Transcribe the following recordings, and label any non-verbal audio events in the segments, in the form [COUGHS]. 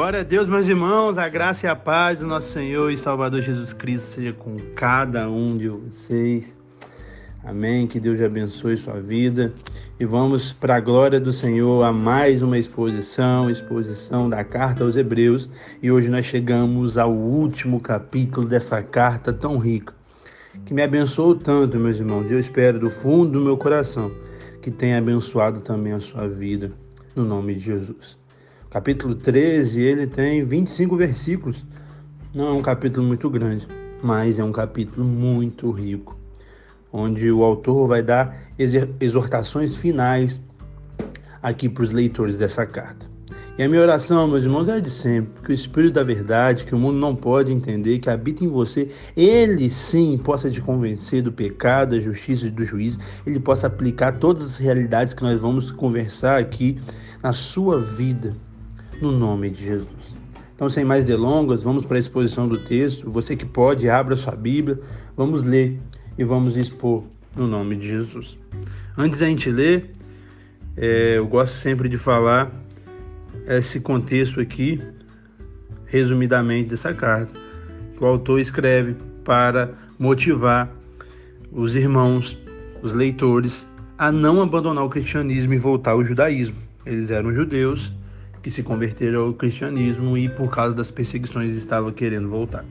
Glória a Deus, meus irmãos, a graça e a paz do nosso Senhor e Salvador Jesus Cristo seja com cada um de vocês. Amém. Que Deus abençoe sua vida. E vamos para a glória do Senhor a mais uma exposição, exposição da carta aos Hebreus. E hoje nós chegamos ao último capítulo dessa carta tão rica, que me abençoou tanto, meus irmãos. Eu espero do fundo do meu coração que tenha abençoado também a sua vida, no nome de Jesus. Capítulo 13, ele tem 25 versículos. Não é um capítulo muito grande, mas é um capítulo muito rico, onde o autor vai dar exortações finais aqui para os leitores dessa carta. E a minha oração, meus irmãos, é de sempre, que o Espírito da Verdade, que o mundo não pode entender, que habita em você, ele sim possa te convencer do pecado, da justiça e do juízo, ele possa aplicar todas as realidades que nós vamos conversar aqui na sua vida no nome de Jesus. Então, sem mais delongas, vamos para a exposição do texto. Você que pode, abra sua Bíblia, vamos ler e vamos expor no nome de Jesus. Antes da gente ler, é, eu gosto sempre de falar esse contexto aqui, resumidamente, dessa carta, que o autor escreve para motivar os irmãos, os leitores, a não abandonar o cristianismo e voltar ao judaísmo. Eles eram judeus que se converteram ao cristianismo e por causa das perseguições estavam querendo voltar.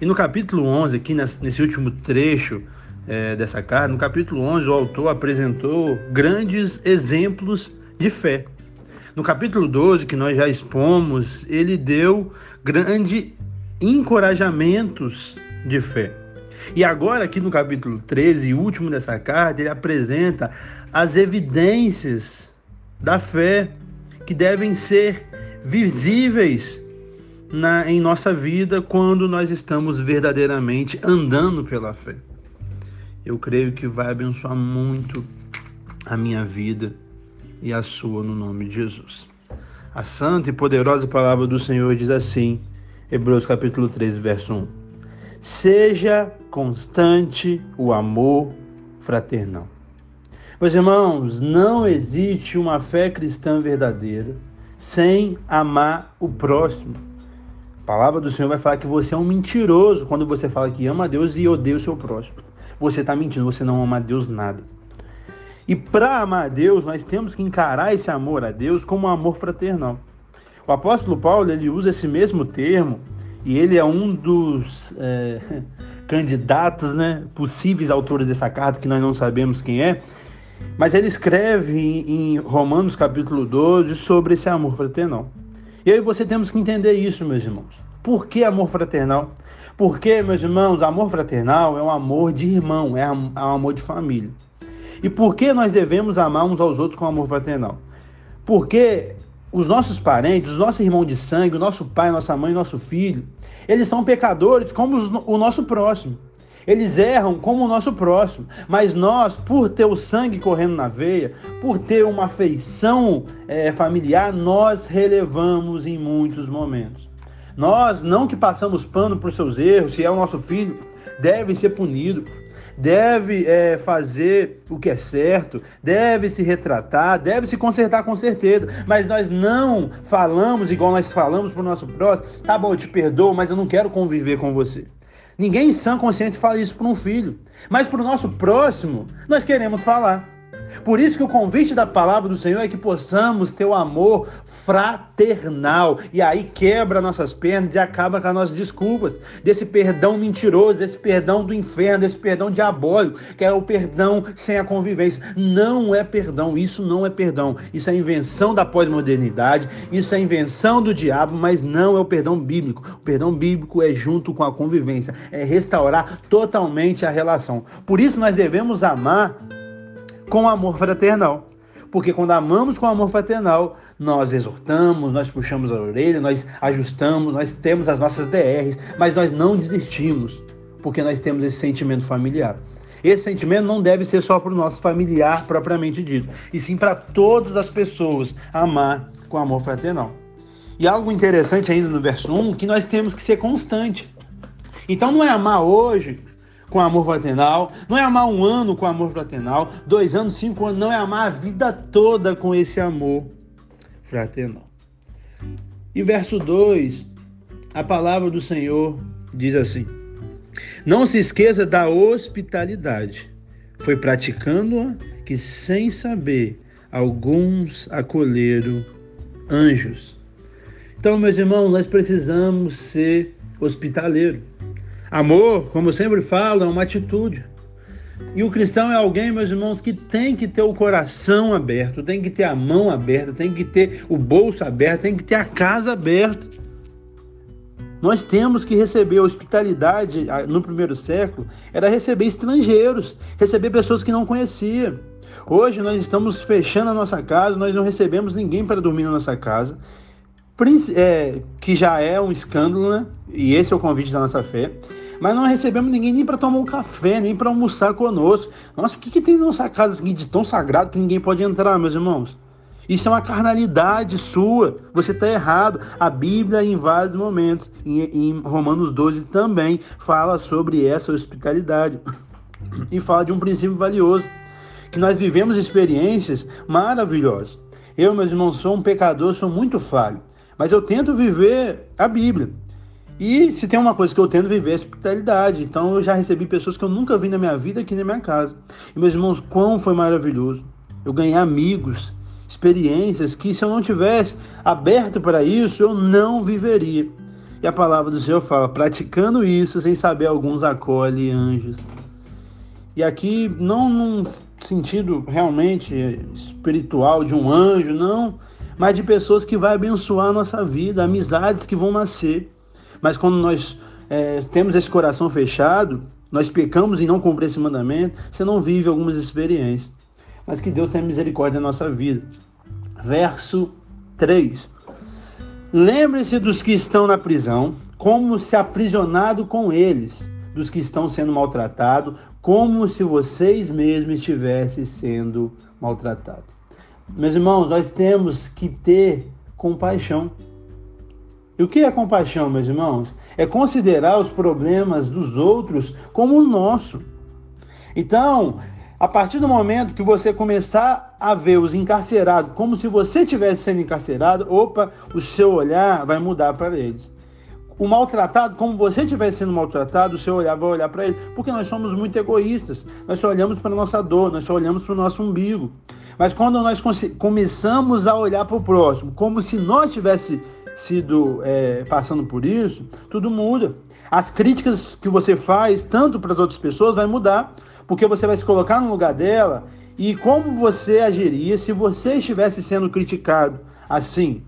E no capítulo 11, aqui nesse último trecho é, dessa carta, no capítulo 11, o autor apresentou grandes exemplos de fé. No capítulo 12, que nós já expomos, ele deu grandes encorajamentos de fé. E agora, aqui no capítulo 13, último dessa carta, ele apresenta as evidências da fé que devem ser visíveis na, em nossa vida quando nós estamos verdadeiramente andando pela fé. Eu creio que vai abençoar muito a minha vida e a sua no nome de Jesus. A santa e poderosa palavra do Senhor diz assim, Hebreus capítulo 13, verso 1. Seja constante o amor fraternal. Meus irmãos, não existe uma fé cristã verdadeira sem amar o próximo. A palavra do Senhor vai falar que você é um mentiroso quando você fala que ama a Deus e odeia o seu próximo. Você está mentindo, você não ama a Deus nada. E para amar a Deus, nós temos que encarar esse amor a Deus como um amor fraternal. O apóstolo Paulo ele usa esse mesmo termo e ele é um dos é, [LAUGHS] candidatos, né, possíveis autores dessa carta que nós não sabemos quem é. Mas ele escreve em Romanos capítulo 12 sobre esse amor fraternal. E aí você temos que entender isso, meus irmãos. Por que amor fraternal? Porque, meus irmãos, amor fraternal é um amor de irmão, é um amor de família. E por que nós devemos amar uns aos outros com amor fraternal? Porque os nossos parentes, os nossos irmãos de sangue, o nosso pai, nossa mãe, nosso filho, eles são pecadores como o nosso próximo. Eles erram como o nosso próximo, mas nós, por ter o sangue correndo na veia, por ter uma afeição é, familiar, nós relevamos em muitos momentos. Nós, não que passamos pano por seus erros, se é o nosso filho, deve ser punido, deve é, fazer o que é certo, deve se retratar, deve se consertar com certeza. Mas nós não falamos igual nós falamos para o nosso próximo, tá bom, eu te perdoo, mas eu não quero conviver com você. Ninguém em sã consciência fala isso para um filho. Mas para o nosso próximo, nós queremos falar. Por isso que o convite da palavra do Senhor é que possamos ter o amor fraternal. E aí quebra nossas pernas e acaba com as nossas desculpas. Desse perdão mentiroso, desse perdão do inferno, desse perdão diabólico, que é o perdão sem a convivência. Não é perdão, isso não é perdão. Isso é invenção da pós-modernidade, isso é invenção do diabo, mas não é o perdão bíblico. O perdão bíblico é junto com a convivência, é restaurar totalmente a relação. Por isso nós devemos amar com amor fraternal. Porque quando amamos com amor fraternal, nós exortamos, nós puxamos a orelha, nós ajustamos, nós temos as nossas DRs, mas nós não desistimos, porque nós temos esse sentimento familiar. Esse sentimento não deve ser só para o nosso familiar propriamente dito, e sim para todas as pessoas amar com amor fraternal. E algo interessante ainda no verso 1, que nós temos que ser constante. Então não é amar hoje com amor fraternal, não é amar um ano com amor fraternal, dois anos, cinco anos, não é amar a vida toda com esse amor fraternal. E verso 2, a palavra do Senhor diz assim: Não se esqueça da hospitalidade. Foi praticando-a que, sem saber, alguns acolheram anjos. Então, meus irmãos, nós precisamos ser hospitaleiro. Amor, como sempre falo, é uma atitude. E o cristão é alguém, meus irmãos, que tem que ter o coração aberto, tem que ter a mão aberta, tem que ter o bolso aberto, tem que ter a casa aberta. Nós temos que receber hospitalidade no primeiro século, era receber estrangeiros, receber pessoas que não conhecia. Hoje nós estamos fechando a nossa casa, nós não recebemos ninguém para dormir na nossa casa, é, que já é um escândalo, né? E esse é o convite da nossa fé. Mas não recebemos ninguém nem para tomar um café, nem para almoçar conosco. Nossa, o que, que tem na nossa casa de tão sagrado que ninguém pode entrar, meus irmãos? Isso é uma carnalidade sua. Você está errado. A Bíblia, em vários momentos, em, em, Romanos 12 também, fala sobre essa hospitalidade. [CLEARS THROAT] E fala de um princípio valioso: que nós vivemos experiências maravilhosas. Eu, meus irmãos, sou um pecador, sou muito falho. Mas eu tento viver a Bíblia. E se tem uma coisa que eu tento viver é hospitalidade. Então eu já recebi pessoas que eu nunca vi na minha vida aqui na minha casa. E meus irmãos, quão foi maravilhoso. Eu ganhei amigos, experiências que se eu não tivesse aberto para isso, eu não viveria. E a palavra do Senhor fala: praticando isso, sem saber, alguns acolhe anjos. E aqui, não num sentido realmente espiritual de um anjo, não, mas de pessoas que vai abençoar a nossa vida, amizades que vão nascer. Mas quando nós é, temos esse coração fechado, nós pecamos e não cumprimos esse mandamento, você não vive algumas experiências. Mas que Deus tenha misericórdia na nossa vida. Verso 3. Lembre-se dos que estão na prisão, como se aprisionado com eles, dos que estão sendo maltratados, como se vocês mesmos estivessem sendo maltratados. Meus irmãos, nós temos que ter compaixão. E o que é compaixão, meus irmãos? É considerar os problemas dos outros como o nosso. Então, a partir do momento que você começar a ver os encarcerados como se você estivesse sendo encarcerado, opa, o seu olhar vai mudar para eles. O maltratado, como você estivesse sendo maltratado, o seu olhar vai olhar para ele, porque nós somos muito egoístas. Nós só olhamos para a nossa dor, nós só olhamos para o nosso umbigo. Mas quando nós começamos a olhar para o próximo, como se nós tivéssemos sido é, passando por isso, tudo muda. As críticas que você faz, tanto para as outras pessoas, vai mudar, porque você vai se colocar no lugar dela e como você agiria se você estivesse sendo criticado assim.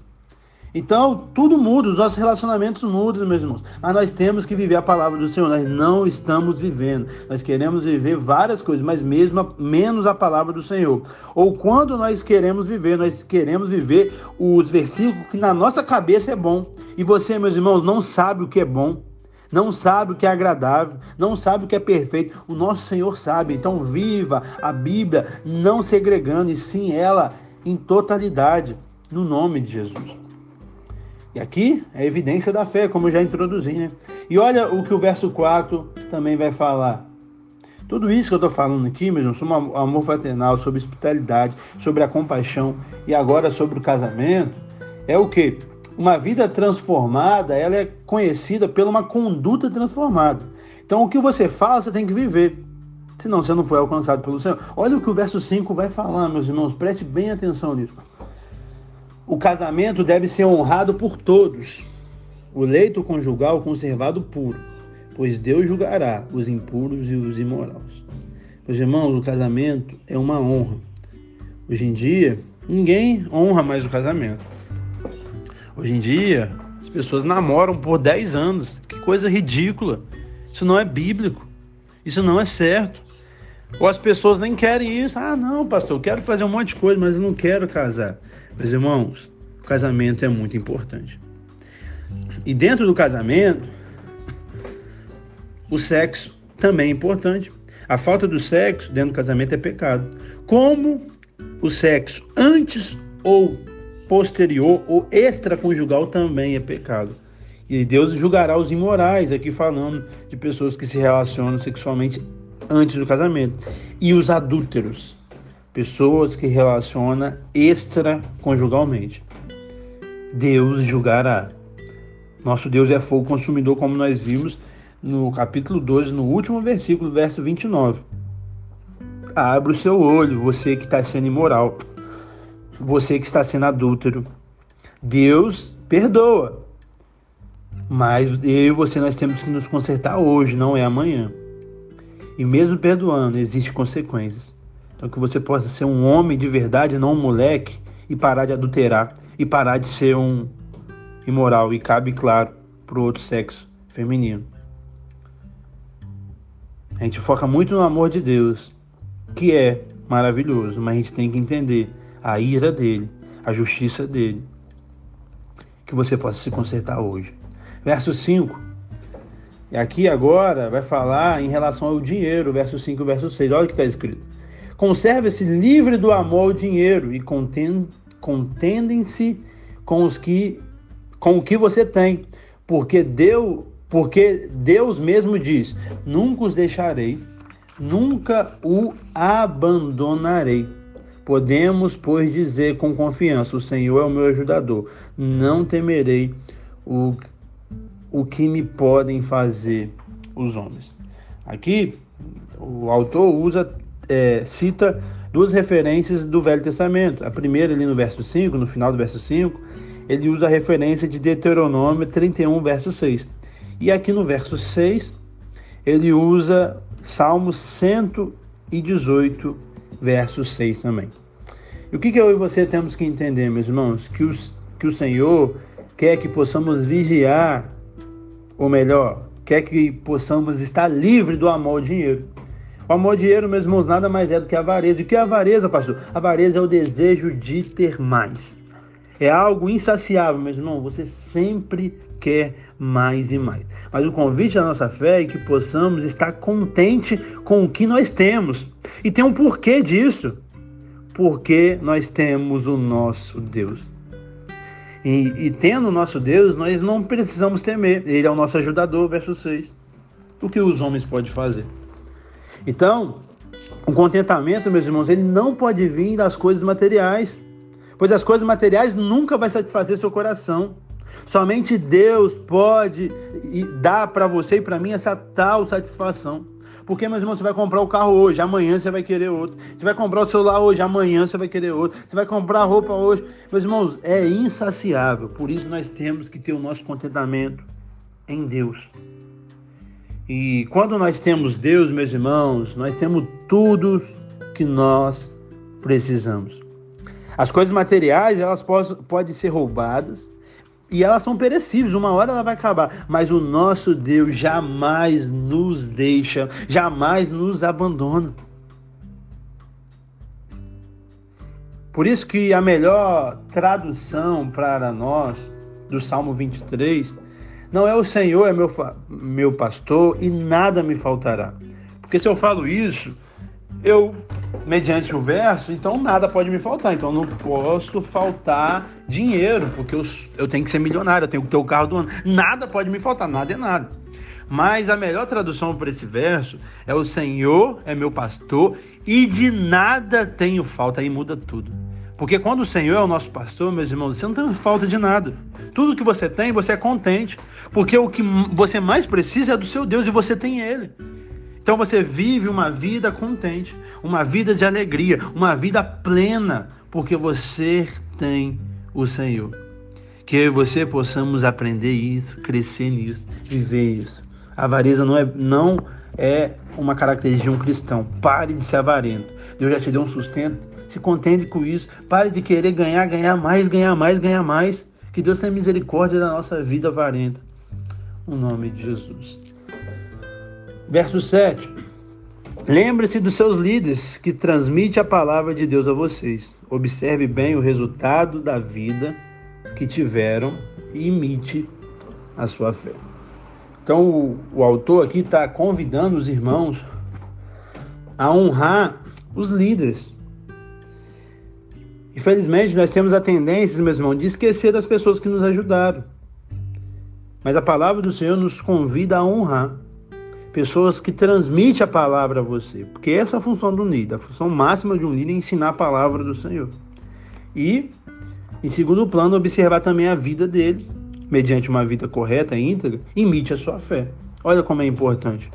Então, tudo muda, os nossos relacionamentos mudam, meus irmãos. Mas nós temos que viver a palavra do Senhor. Nós não estamos vivendo. Nós queremos viver várias coisas, mas mesmo menos a palavra do Senhor. Ou quando nós queremos viver, nós queremos viver os versículos que na nossa cabeça é bom. E você, meus irmãos, não sabe o que é bom. Não sabe o que é agradável, não sabe o que é perfeito. O nosso Senhor sabe. Então, viva a Bíblia não segregando, e sim ela em totalidade, no nome de Jesus. E aqui é evidência da fé, como já introduzi, né? E olha o que o verso 4 também vai falar. Tudo isso que eu estou falando aqui, mesmo, sobre o amor fraternal, sobre hospitalidade, sobre a compaixão e agora sobre o casamento, é o que? Uma vida transformada, ela é conhecida pela uma conduta transformada. Então, o que você fala, você tem que viver. Senão, você não foi alcançado pelo Senhor. Olha o que o verso 5 vai falar, meus irmãos. Preste bem atenção nisso. O casamento deve ser honrado por todos. O leito conjugal conservado puro, pois Deus julgará os impuros e os imorais. Meus irmãos, o casamento é uma honra. Hoje em dia, ninguém honra mais o casamento. Hoje em dia, as pessoas namoram por 10 anos. Que coisa ridícula. Isso não é bíblico. Isso não é certo. Ou as pessoas nem querem isso. Ah, não, pastor, eu quero fazer um monte de coisa, mas eu não quero casar. Meus irmãos, o casamento é muito importante. E dentro do casamento, o sexo também é importante. A falta do sexo dentro do casamento é pecado. Como o sexo antes ou posterior ou extraconjugal também é pecado. E Deus julgará os imorais, aqui falando de pessoas que se relacionam sexualmente antes do casamento. E os adúlteros pessoas que relaciona extraconjugalmente. Deus julgará. Nosso Deus é fogo consumidor, como nós vimos no capítulo 12, no último versículo, verso 29. Abra o seu olho, você que está sendo imoral, você que está sendo adúltero. Deus perdoa. Mas eu e você nós temos que nos consertar hoje, não é amanhã. E mesmo perdoando, existem consequências. Então que você possa ser um homem de verdade, não um moleque, e parar de adulterar, e parar de ser um imoral. E cabe, claro, para o outro sexo feminino. A gente foca muito no amor de Deus, que é maravilhoso, mas a gente tem que entender a ira dele, a justiça dele. Que você possa se consertar hoje. Verso 5. E aqui agora vai falar em relação ao dinheiro, verso 5 e verso 6. Olha o que está escrito. Conserve-se livre do amor ao dinheiro e contendem-se com os que com o que você tem, porque Deus, porque Deus mesmo diz: Nunca os deixarei, nunca o abandonarei. Podemos, pois, dizer com confiança: O Senhor é o meu ajudador. Não temerei o, o que me podem fazer os homens. Aqui, o autor usa, é, cita duas referências do Velho Testamento. A primeira, ali no verso 5, no final do verso 5, ele usa a referência de Deuteronômio 31, verso 6. E aqui no verso 6, ele usa Salmo 118, verso 6 também. E o que, que eu e você temos que entender, meus irmãos? Que, os, que o Senhor quer que possamos vigiar, ou melhor, quer que possamos estar livre do amor ao dinheiro. O amor ao dinheiro, meus irmãos, nada mais é do que a avareza. E o que é avareza, pastor? A avareza é o desejo de ter mais. É algo insaciável, meus irmãos. Você sempre quer mais e mais. Mas o convite da nossa fé é que possamos estar contente com o que nós temos. E tem um porquê disso. Porque nós temos o nosso Deus. E, e tendo o nosso Deus, nós não precisamos temer. Ele é o nosso ajudador, verso 6. O que os homens podem fazer? Então, o contentamento, meus irmãos, ele não pode vir das coisas materiais. Pois as coisas materiais nunca vai satisfazer seu coração. Somente Deus pode dar para você e para mim essa tal satisfação. Porque, meus irmãos, você vai comprar o carro hoje, amanhã você vai querer outro. Você vai comprar o celular hoje, amanhã você vai querer outro. Você vai comprar roupa hoje. Meus irmãos, é insaciável. Por isso nós temos que ter o nosso contentamento em Deus. E quando nós temos Deus, meus irmãos, nós temos tudo que nós precisamos. As coisas materiais, elas podem ser roubadas, e elas são perecíveis, uma hora ela vai acabar. Mas o nosso Deus jamais nos deixa, jamais nos abandona. Por isso que a melhor tradução para nós do Salmo 23 não é o Senhor é meu, meu pastor e nada me faltará. Porque se eu falo isso, eu mediante o verso, então nada pode me faltar. Então não posso faltar dinheiro, porque eu, eu tenho que ser milionário, eu tenho que ter o carro do ano. Nada pode me faltar, nada é nada. Mas a melhor tradução para esse verso é o Senhor é meu pastor e de nada tenho falta. Aí muda tudo. Porque quando o Senhor é o nosso pastor, meus irmãos, você não tem falta de nada. Tudo que você tem, você é contente. Porque o que você mais precisa é do seu Deus e você tem Ele. Então você vive uma vida contente, uma vida de alegria, uma vida plena, porque você tem o Senhor. Que eu e você possamos aprender isso, crescer nisso, viver isso. A avareza não é, não é uma característica de um cristão. Pare de ser avarento. Deus já te deu um sustento. Se contente com isso. Pare de querer ganhar, ganhar mais, ganhar mais, ganhar mais. Que Deus tenha misericórdia da nossa vida avarenta. No nome de Jesus. Verso 7. Lembre-se dos seus líderes que transmite a palavra de Deus a vocês. Observe bem o resultado da vida que tiveram e imite a sua fé. Então, o, o autor aqui está convidando os irmãos a honrar os líderes. Infelizmente, nós temos a tendência, meus irmãos, de esquecer das pessoas que nos ajudaram. Mas a palavra do Senhor nos convida a honrar pessoas que transmitem a palavra a você, porque essa é a função do líder, a função máxima de um líder é ensinar a palavra do Senhor. E Em segundo plano, observar também a vida deles, mediante uma vida correta, íntegra, imite a sua fé. Olha como é importante.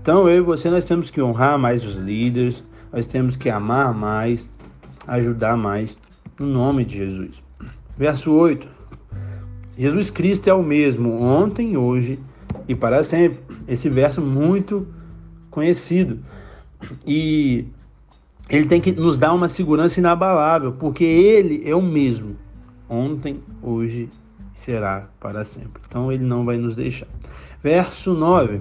Então, eu e você, nós temos que honrar mais os líderes, nós temos que amar mais, ajudar mais, no nome de Jesus. Verso 8. Jesus Cristo é o mesmo ontem, hoje e para sempre. Esse verso muito conhecido. E ele tem que nos dar uma segurança inabalável, porque ele é o mesmo ontem, hoje será para sempre. Então ele não vai nos deixar. Verso 9.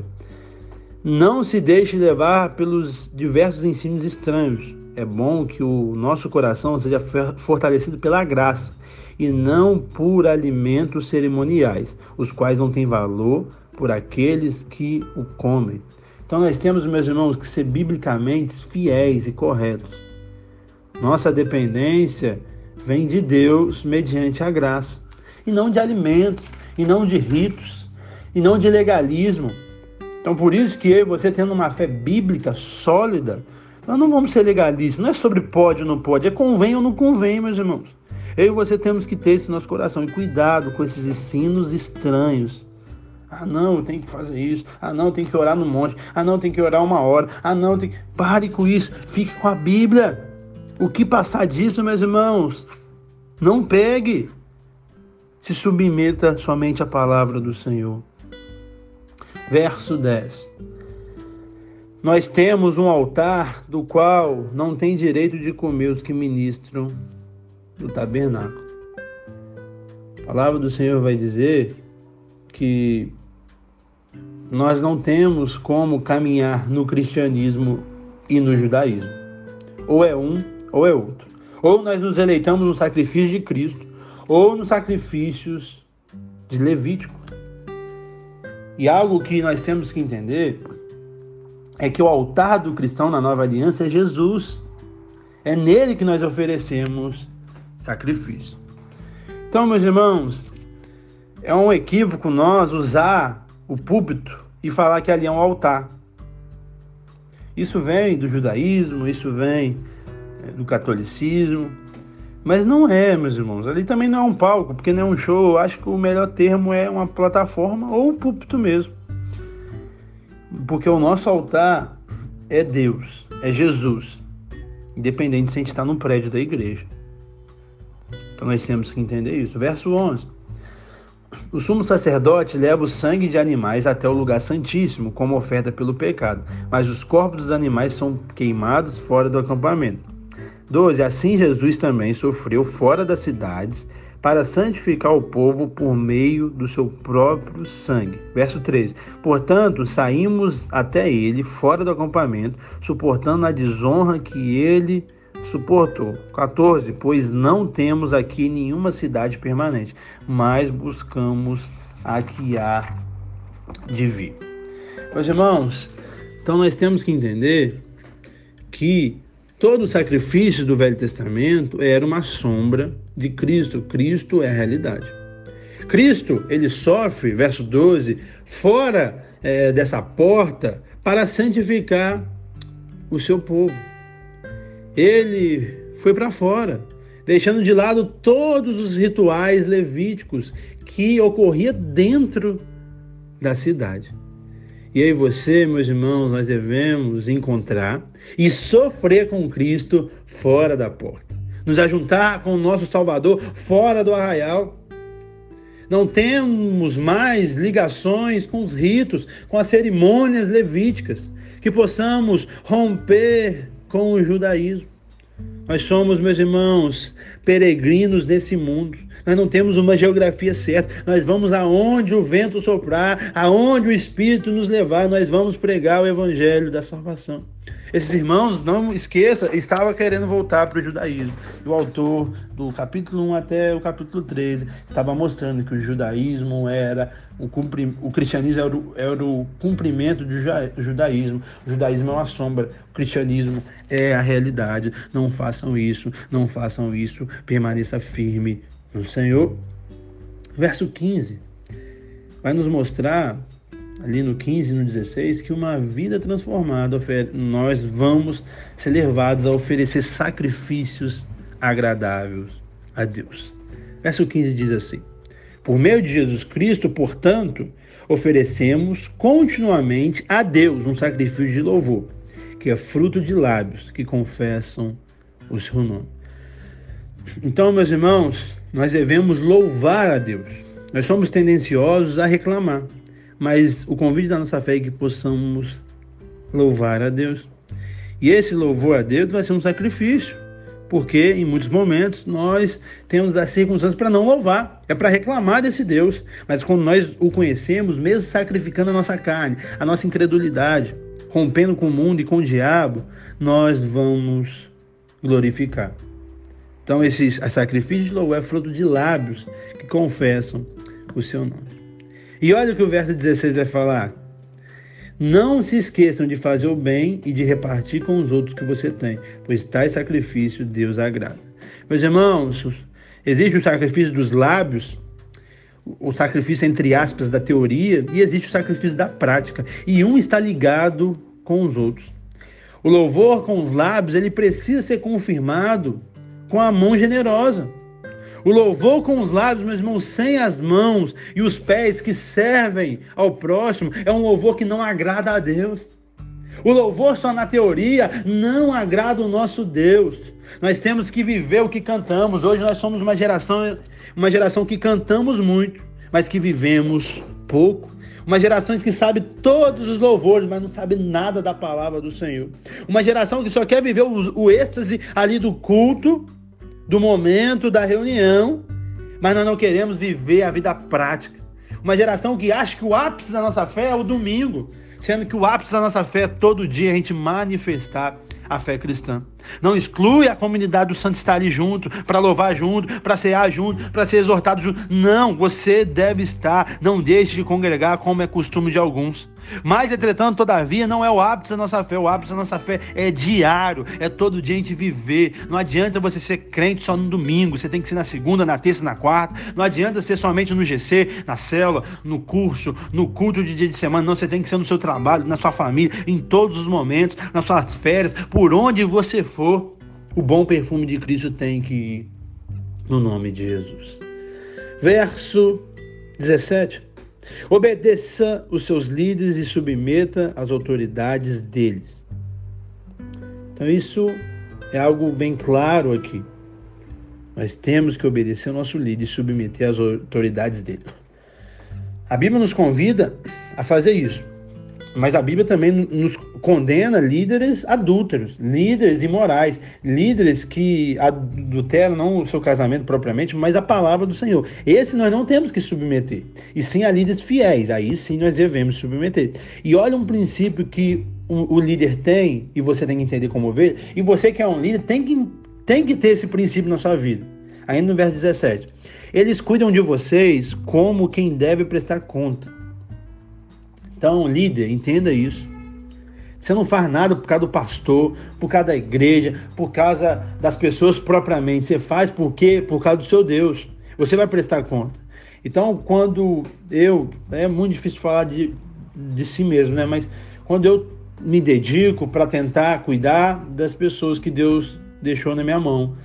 Não se deixe levar pelos diversos ensinos estranhos. É bom que o nosso coração seja fortalecido pela graça e não por alimentos cerimoniais, os quais não têm valor por aqueles que o comem. Então nós temos, meus irmãos, que ser biblicamente fiéis e corretos. Nossa dependência vem de Deus mediante a graça, e não de alimentos, e não de ritos, e não de legalismo. Então por isso que eu e você tendo uma fé bíblica sólida, nós não vamos ser legalistas. Não é sobre pode ou não pode, é convém ou não convém, meus irmãos. Eu e você temos que ter isso no nosso coração e cuidado com esses ensinos estranhos ah, não, tem que fazer isso. Ah, não, tem que orar no monte. Ah, não, tem que orar uma hora. Ah, não, tem que. Pare com isso. Fique com a Bíblia. O que passar disso, meus irmãos? Não pegue. Se submeta somente à palavra do Senhor. Verso 10. Nós temos um altar do qual não tem direito de comer os que ministram do tabernáculo. A palavra do Senhor vai dizer que nós não temos como caminhar no cristianismo e no judaísmo. Ou é um ou é outro. Ou nós nos eleitamos no sacrifício de Cristo, ou nos sacrifícios de Levítico. E algo que nós temos que entender é que o altar do cristão na nova aliança é Jesus. É nele que nós oferecemos sacrifício. Então, meus irmãos, é um equívoco nós usar o púlpito e falar que ali é um altar. Isso vem do judaísmo, isso vem é, do catolicismo, mas não é, meus irmãos. Ali também não é um palco, porque não é um show. Eu acho que o melhor termo é uma plataforma ou um púlpito mesmo. Porque o nosso altar é Deus, é Jesus, independente se a gente está no prédio da igreja. Então nós temos que entender isso. Verso 11. O sumo sacerdote leva o sangue de animais até o lugar santíssimo, como oferta pelo pecado, mas os corpos dos animais são queimados fora do acampamento. 12. Assim Jesus também sofreu fora das cidades para santificar o povo por meio do seu próprio sangue. Verso 13. Portanto, saímos até ele fora do acampamento, suportando a desonra que ele suportou. 14. Pois não temos aqui nenhuma cidade permanente, mas buscamos a que há de vir. Meus irmãos, então nós temos que entender que todo o sacrifício do Velho Testamento era uma sombra de Cristo. Cristo é a realidade. Cristo, ele sofre, verso 12, fora é, dessa porta para santificar o seu povo ele foi para fora, deixando de lado todos os rituais levíticos que ocorria dentro da cidade. E aí você, meus irmãos, nós devemos encontrar e sofrer com Cristo fora da porta. Nos ajuntar com o nosso Salvador fora do arraial. Não temos mais ligações com os ritos, com as cerimônias levíticas. Que possamos romper com o judaísmo. Nós somos, meus irmãos, peregrinos nesse mundo. Nós não temos uma geografia certa. Nós vamos aonde o vento soprar, aonde o Espírito nos levar, nós vamos pregar o evangelho da salvação. Esses irmãos, não esqueça, estava querendo voltar para o judaísmo. O autor, do capítulo 1 até o capítulo 13, estava mostrando que o judaísmo era o, cumprim, o cristianismo era o, era o cumprimento do judaísmo. O judaísmo é uma sombra, o cristianismo é a realidade. Não façam isso, não façam isso, permaneça firme no Senhor. Verso 15 vai nos mostrar ali no 15 e no 16, que uma vida transformada, nós vamos ser levados a oferecer sacrifícios agradáveis a Deus. Verso 15 diz assim: Por meio de Jesus Cristo, portanto, oferecemos continuamente a Deus um sacrifício de louvor, que é fruto de lábios que confessam o seu nome. Então, meus irmãos, nós devemos louvar a Deus. Nós somos tendenciosos a reclamar, mas o convite da nossa fé é que possamos louvar a Deus. E esse louvor a Deus vai ser um sacrifício, porque em muitos momentos nós temos as circunstâncias para não louvar, é para reclamar desse Deus. Mas quando nós o conhecemos, mesmo sacrificando a nossa carne, a nossa incredulidade, rompendo com o mundo e com o diabo, nós vamos glorificar. Então, esse sacrifício de louvor é fruto de lábios que confessam o seu nome. E olha o que o verso 16 vai falar. Não se esqueçam de fazer o bem e de repartir com os outros que você tem, pois tais sacrifício Deus agrada. Meus irmãos, existe o sacrifício dos lábios, o sacrifício entre aspas da teoria, e existe o sacrifício da prática, e um está ligado com os outros. O louvor com os lábios, ele precisa ser confirmado com a mão generosa. O louvor com os lábios, meus irmãos, sem as mãos e os pés que servem ao próximo, é um louvor que não agrada a Deus. O louvor só na teoria não agrada o nosso Deus. Nós temos que viver o que cantamos. Hoje nós somos uma geração, uma geração que cantamos muito, mas que vivemos pouco. Uma geração que sabe todos os louvores, mas não sabe nada da palavra do Senhor. Uma geração que só quer viver o, o êxtase ali do culto, do momento da reunião, mas nós não queremos viver a vida prática. Uma geração que acha que o ápice da nossa fé é o domingo, sendo que o ápice da nossa fé é todo dia a gente manifestar a fé cristã. Não exclui a comunidade do santo estar junto, para louvar junto, para cear junto, para ser exortado junto. Não, você deve estar. Não deixe de congregar como é costume de alguns. Mas, entretanto, todavia, não é o ápice da nossa fé. O ápice da nossa fé é diário, é todo dia a gente viver. Não adianta você ser crente só no domingo, você tem que ser na segunda, na terça, na quarta. Não adianta ser somente no GC, na célula, no curso, no culto de dia de semana. Não, você tem que ser no seu trabalho, na sua família, em todos os momentos, nas suas férias, por onde você for. O bom perfume de Cristo tem que ir no nome de Jesus. Verso 17. Obedeça os seus líderes e submeta às autoridades deles. Então, isso é algo bem claro aqui. Nós temos que obedecer ao nosso líder e submeter às autoridades dele. A Bíblia nos convida a fazer isso. Mas a Bíblia também nos condena líderes adúlteros, líderes imorais, líderes que adulteram não o seu casamento propriamente, mas a palavra do Senhor. Esse nós não temos que submeter, e sim a líderes fiéis. Aí sim nós devemos submeter. E olha um princípio que o, o líder tem, e você tem que entender como ver, e você que é um líder tem que, tem que ter esse princípio na sua vida. Ainda no verso 17. Eles cuidam de vocês como quem deve prestar conta. Então, líder, entenda isso. Você não faz nada por causa do pastor, por causa da igreja, por causa das pessoas propriamente. Você faz por quê? Por causa do seu Deus. Você vai prestar conta. Então, quando eu. É muito difícil falar de, de si mesmo, né? Mas quando eu me dedico para tentar cuidar das pessoas que Deus deixou na minha mão,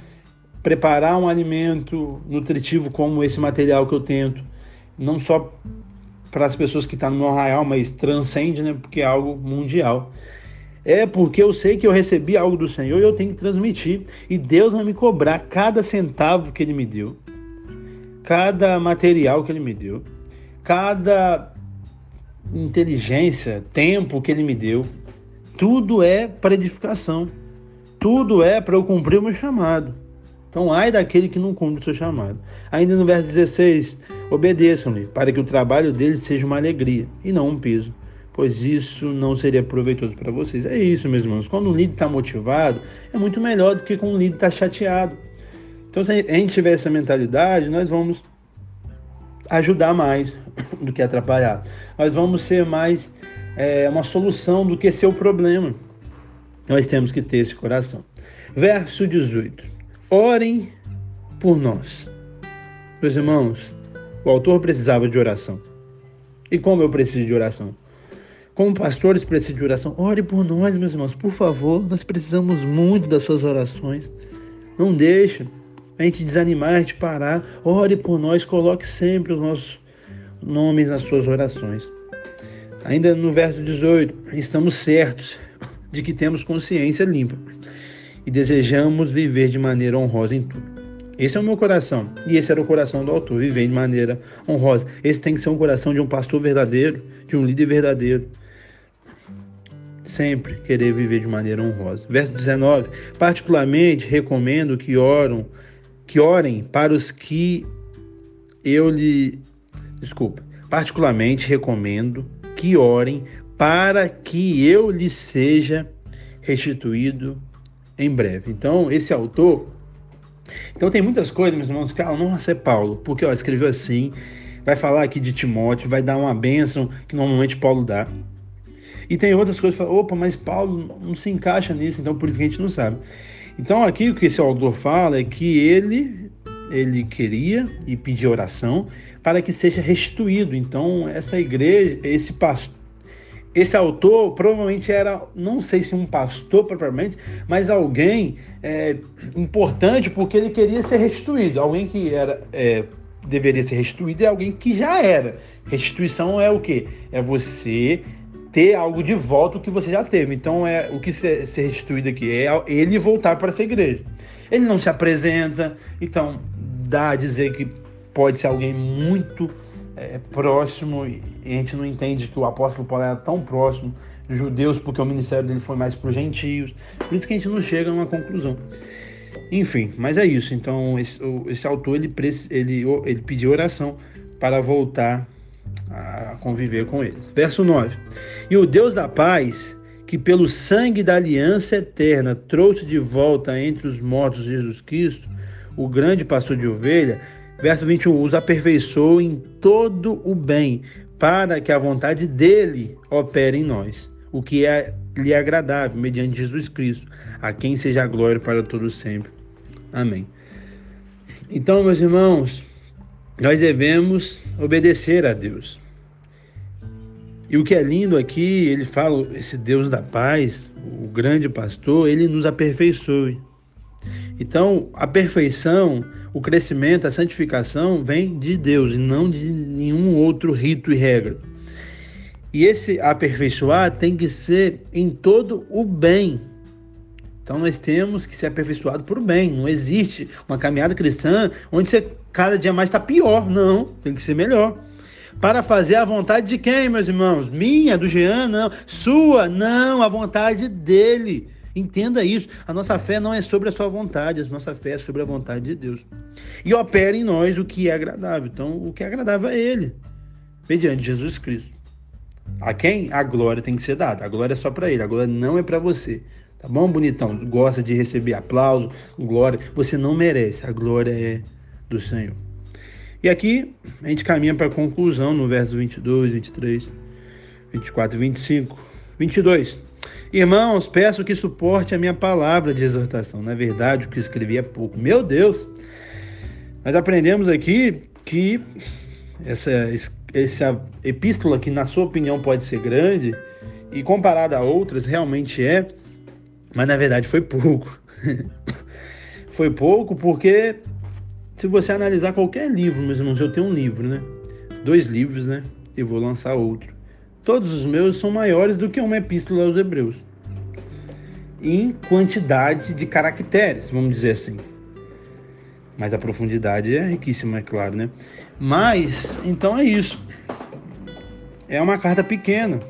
preparar um alimento nutritivo como esse material que eu tento, não só para as pessoas que estão tá no meu arraial, mas transcende, né? Porque é algo mundial. É porque eu sei que eu recebi algo do Senhor e eu tenho que transmitir. E Deus vai me cobrar cada centavo que Ele me deu, cada material que Ele me deu, cada inteligência, tempo que Ele me deu. Tudo é para edificação. Tudo é para eu cumprir o meu chamado. Então, ai daquele que não cumpre o seu chamado. Ainda no verso 16, obedeçam-lhe, para que o trabalho deles seja uma alegria e não um peso, pois isso não seria proveitoso para vocês. É isso, meus irmãos. Quando um líder está motivado, é muito melhor do que quando um líder está chateado. Então, se a gente tiver essa mentalidade, nós vamos ajudar mais [COUGHS] do que atrapalhar. Nós vamos ser mais é, uma solução do que ser o problema. Nós temos que ter esse coração. Verso 18. Orem por nós. Meus irmãos, o autor precisava de oração. E como eu preciso de oração? Como pastores precisam de oração, ore por nós, meus irmãos, por favor. Nós precisamos muito das suas orações. Não deixe a gente desanimar, a gente parar, ore por nós, coloque sempre os nossos nomes nas suas orações. Ainda no verso 18, estamos certos de que temos consciência limpa e desejamos viver de maneira honrosa em tudo. Esse é o meu coração. E esse era o coração do autor, viver de maneira honrosa. Esse tem que ser um coração de um pastor verdadeiro, de um líder verdadeiro. Sempre querer viver de maneira honrosa. Verso 19. Particularmente recomendo que oram, que orem para os que eu lhe. Desculpa. Particularmente recomendo que orem para que eu lhe seja restituído em breve. Então, esse autor. Então, tem muitas coisas, meus irmãos, que ah, não é Paulo, porque ó, escreveu assim, vai falar aqui de Timóteo, vai dar uma bênção que normalmente Paulo dá. E tem outras coisas que falam, opa, mas Paulo não se encaixa nisso, então por isso que a gente não sabe. Então, aqui o que esse autor fala é que ele ele queria e pedia oração para que seja restituído. Então, essa igreja, esse pastor esse autor provavelmente era, não sei se um pastor propriamente, mas alguém é, importante porque ele queria ser restituído. Alguém que era é, deveria ser restituído é alguém que já era. Restituição é o que? É você ter algo de volta que você já teve. Então é o que ser, ser restituído aqui é ele voltar para essa igreja. Ele não se apresenta, então dá a dizer que pode ser alguém muito é, próximo e a gente não entende que o apóstolo Paulo era tão próximo dos judeus porque o ministério dele foi mais para os gentios. Por isso que a gente não chega a uma conclusão. Enfim, mas é isso. Então esse, esse autor ele, ele, ele pediu oração para voltar a conviver com eles. Verso 9. E o Deus da paz, que pelo sangue da aliança eterna trouxe de volta entre os mortos Jesus Cristo, o grande pastor de ovelha, Verso 21, os aperfeiçoou em todo o bem, para que a vontade dele opere em nós, o que é lhe agradável, mediante Jesus Cristo, a quem seja a glória para todos sempre. Amém. Então, meus irmãos, nós devemos obedecer a Deus. E o que é lindo aqui, ele fala, esse Deus da paz, o grande pastor, ele nos aperfeiçoe. Então, a perfeição o crescimento, a santificação vem de Deus e não de nenhum outro rito e regra. E esse aperfeiçoar tem que ser em todo o bem. Então nós temos que ser aperfeiçoado por bem. Não existe uma caminhada cristã onde você cada dia mais está pior. Não, tem que ser melhor. Para fazer a vontade de quem, meus irmãos? Minha, do Jean? Não. Sua? Não, a vontade dele. Entenda isso. A nossa fé não é sobre a sua vontade, a nossa fé é sobre a vontade de Deus. E opera em nós o que é agradável. Então, o que é agradável é Ele, mediante Jesus Cristo. A quem? A glória tem que ser dada. A glória é só para Ele, a glória não é para você. Tá bom, bonitão? Gosta de receber aplauso, glória. Você não merece, a glória é do Senhor. E aqui a gente caminha para a conclusão no verso 22, 23, 24 e 25. 22. Irmãos, peço que suporte a minha palavra de exortação. Na verdade, o que escrevi é pouco. Meu Deus! Nós aprendemos aqui que essa, essa epístola, que na sua opinião pode ser grande, e comparada a outras, realmente é, mas na verdade foi pouco. [LAUGHS] foi pouco porque, se você analisar qualquer livro, meus irmãos, eu tenho um livro, né? Dois livros, né? E vou lançar outro. Todos os meus são maiores do que uma epístola aos Hebreus. Em quantidade de caracteres, vamos dizer assim. Mas a profundidade é riquíssima, é claro, né? Mas, então é isso. É uma carta pequena.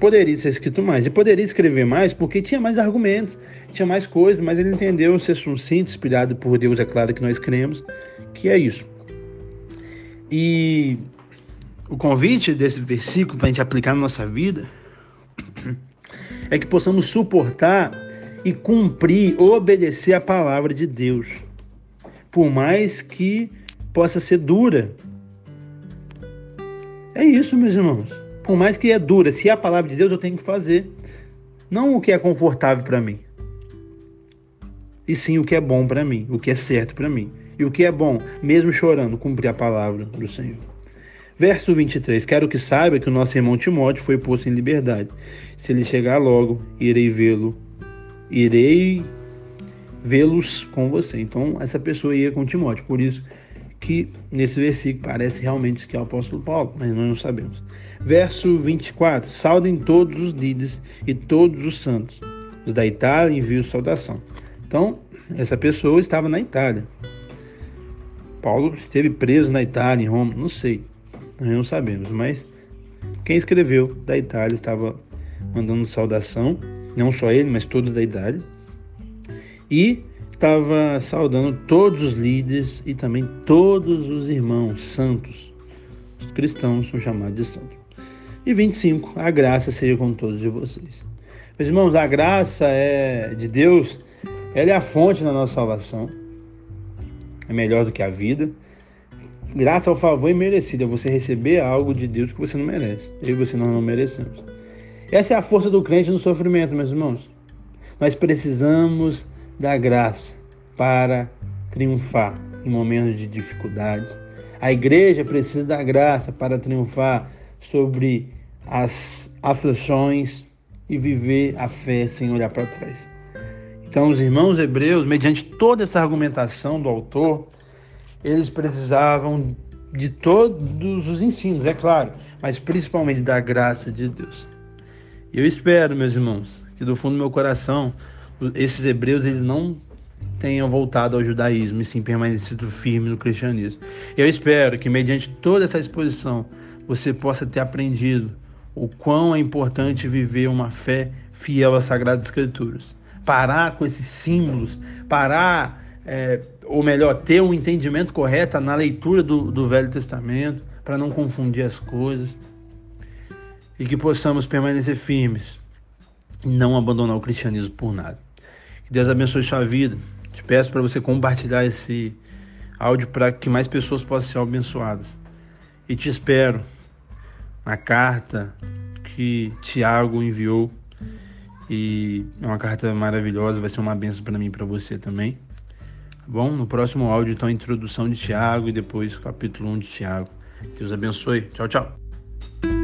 Poderia ser escrito mais. E poderia escrever mais porque tinha mais argumentos, tinha mais coisas, mas ele entendeu ser sucinto, inspirado por Deus, é claro que nós cremos, que é isso. E o convite desse versículo para a gente aplicar na nossa vida é que possamos suportar e cumprir, obedecer a palavra de Deus, por mais que possa ser dura. É isso, meus irmãos. Por mais que é dura, se é a palavra de Deus, eu tenho que fazer. Não o que é confortável para mim, e sim o que é bom para mim, o que é certo para mim. E o que é bom, mesmo chorando, cumprir a palavra do Senhor. Verso 23: Quero que saiba que o nosso irmão Timóteo foi posto em liberdade. Se ele chegar logo, irei vê-lo. Irei vê-los com você. Então, essa pessoa ia com Timóteo. Por isso que nesse versículo parece realmente que é o apóstolo Paulo, mas nós não sabemos. Verso 24: Saudem todos os líderes e todos os santos. Os da Itália enviam saudação. Então, essa pessoa estava na Itália. Paulo esteve preso na Itália, em Roma, não sei. Nós não sabemos, mas quem escreveu da Itália estava mandando saudação, não só ele, mas todos da Itália. E estava saudando todos os líderes e também todos os irmãos santos. Os cristãos são chamados de santos. E 25, a graça seja com todos de vocês. Meus irmãos, a graça é de Deus, ela é a fonte da nossa salvação. É melhor do que a vida. Graça ao favor imerecido, é você receber algo de Deus que você não merece. Eu e você nós não merecemos. Essa é a força do crente no sofrimento, meus irmãos. Nós precisamos da graça para triunfar em momentos de dificuldades. A igreja precisa da graça para triunfar sobre as aflições e viver a fé sem olhar para trás. Então, os irmãos hebreus, mediante toda essa argumentação do autor, eles precisavam de todos os ensinos, é claro, mas principalmente da graça de Deus. Eu espero, meus irmãos, que do fundo do meu coração esses hebreus eles não tenham voltado ao judaísmo e sim permanecido firme no cristianismo. Eu espero que mediante toda essa exposição você possa ter aprendido o quão é importante viver uma fé fiel às Sagradas Escrituras. Parar com esses símbolos, parar, é, ou melhor, ter um entendimento correto na leitura do, do Velho Testamento, para não confundir as coisas. E que possamos permanecer firmes e não abandonar o cristianismo por nada. Que Deus abençoe sua vida. Te peço para você compartilhar esse áudio para que mais pessoas possam ser abençoadas. E te espero na carta que Tiago enviou. E é uma carta maravilhosa, vai ser uma benção para mim e para você também. Bom? No próximo áudio, então, a introdução de Tiago e depois o capítulo 1 de Tiago. Deus abençoe. Tchau, tchau.